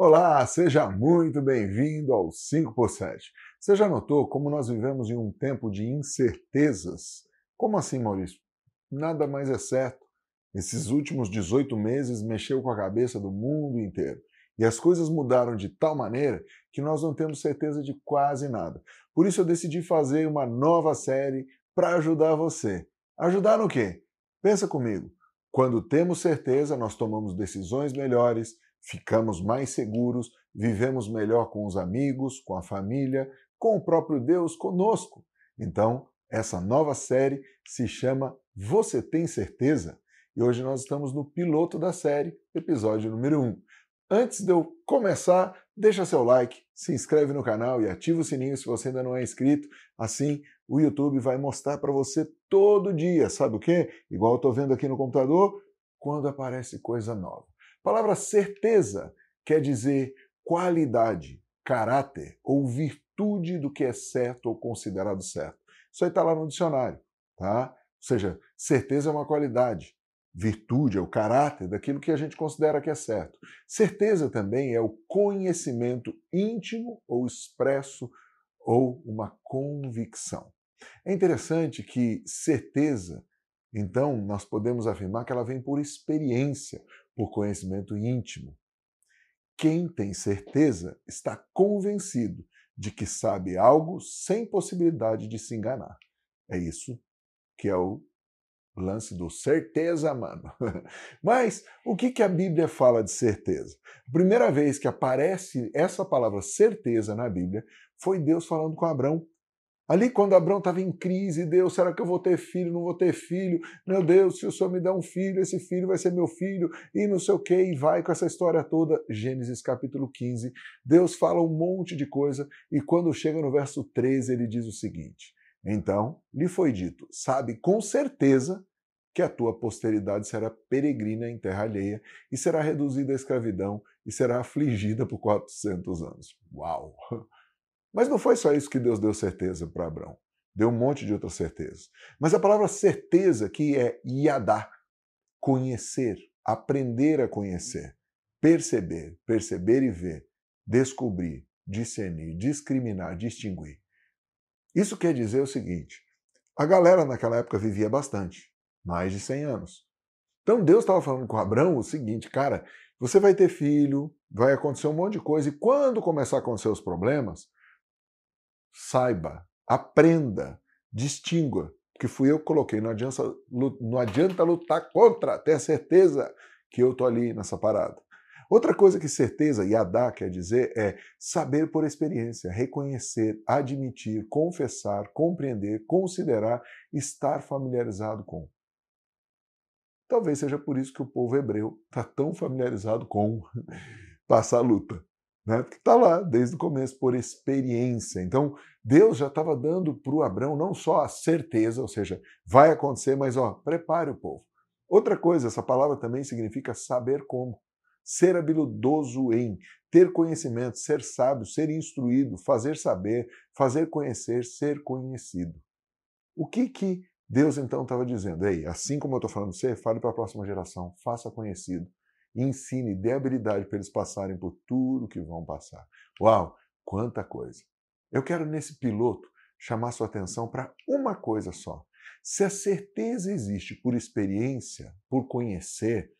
Olá, seja muito bem-vindo ao 5 por 7. Você já notou como nós vivemos em um tempo de incertezas? Como assim, Maurício? Nada mais é certo. Esses últimos 18 meses mexeu com a cabeça do mundo inteiro. E as coisas mudaram de tal maneira que nós não temos certeza de quase nada. Por isso eu decidi fazer uma nova série para ajudar você. Ajudar no quê? Pensa comigo. Quando temos certeza, nós tomamos decisões melhores, ficamos mais seguros, vivemos melhor com os amigos, com a família, com o próprio Deus conosco. Então, essa nova série se chama Você Tem Certeza? E hoje nós estamos no piloto da série, episódio número 1. Antes de eu começar, deixa seu like, se inscreve no canal e ativa o sininho se você ainda não é inscrito. Assim, o YouTube vai mostrar para você todo dia, sabe o quê? Igual eu estou vendo aqui no computador, quando aparece coisa nova. A palavra certeza quer dizer qualidade, caráter ou virtude do que é certo ou considerado certo. Isso aí está lá no dicionário, tá? Ou seja, certeza é uma qualidade, virtude é o caráter daquilo que a gente considera que é certo. Certeza também é o conhecimento íntimo ou expresso ou uma convicção. É interessante que certeza, então, nós podemos afirmar que ela vem por experiência, por conhecimento íntimo. Quem tem certeza está convencido de que sabe algo sem possibilidade de se enganar. É isso que é o lance do certeza, mano. Mas o que, que a Bíblia fala de certeza? A primeira vez que aparece essa palavra certeza na Bíblia foi Deus falando com Abraão Ali, quando Abraão estava em crise, Deus, será que eu vou ter filho? Não vou ter filho? Meu Deus, se o Senhor me der um filho, esse filho vai ser meu filho, e não sei o que, e vai com essa história toda. Gênesis capítulo 15. Deus fala um monte de coisa, e quando chega no verso 13, ele diz o seguinte: Então lhe foi dito, sabe com certeza que a tua posteridade será peregrina em terra alheia, e será reduzida à escravidão, e será afligida por 400 anos. Uau! Mas não foi só isso que Deus deu certeza para Abraão. Deu um monte de outras certezas. Mas a palavra certeza que é yadá, conhecer, aprender a conhecer, perceber, perceber e ver, descobrir, discernir, discriminar, distinguir. Isso quer dizer o seguinte: a galera naquela época vivia bastante, mais de 100 anos. Então Deus estava falando com Abraão o seguinte, cara, você vai ter filho, vai acontecer um monte de coisa, e quando começar a acontecer os problemas, saiba, aprenda, distingua, que fui eu que coloquei. Não adianta, não adianta lutar contra, ter certeza que eu estou ali nessa parada. Outra coisa que certeza, Yadá quer dizer, é saber por experiência, reconhecer, admitir, confessar, compreender, considerar, estar familiarizado com. Talvez seja por isso que o povo hebreu está tão familiarizado com passar luta né? Porque está lá desde o começo, por experiência. Então, Deus já estava dando para o Abraão não só a certeza, ou seja, vai acontecer, mas ó, prepare o povo. Outra coisa, essa palavra também significa saber como. Ser habilidoso em, ter conhecimento, ser sábio, ser instruído, fazer saber, fazer conhecer, ser conhecido. O que que Deus então estava dizendo? Ei, assim como eu estou falando você, fale para a próxima geração, faça conhecido ensine, dê habilidade para eles passarem por tudo que vão passar. Uau, quanta coisa! Eu quero nesse piloto chamar sua atenção para uma coisa só. Se a certeza existe por experiência, por conhecer,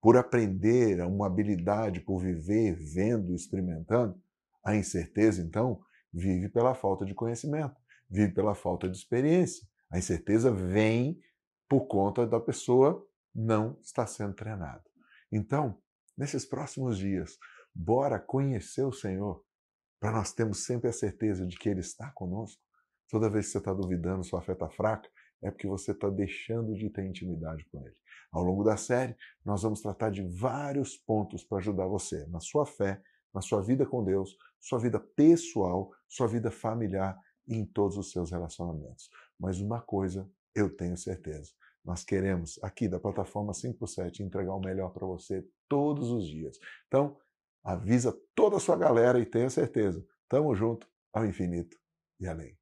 por aprender uma habilidade, por viver vendo, experimentando, a incerteza, então, vive pela falta de conhecimento, vive pela falta de experiência. A incerteza vem por conta da pessoa não estar sendo treinada. Então, nesses próximos dias, bora conhecer o Senhor, para nós termos sempre a certeza de que Ele está conosco. Toda vez que você está duvidando, sua fé está fraca, é porque você está deixando de ter intimidade com Ele. Ao longo da série, nós vamos tratar de vários pontos para ajudar você na sua fé, na sua vida com Deus, sua vida pessoal, sua vida familiar e em todos os seus relacionamentos. Mas uma coisa eu tenho certeza: nós queremos, aqui da plataforma 5 por 7, entregar o melhor para você todos os dias. Então, avisa toda a sua galera e tenha certeza. Tamo junto ao infinito e além.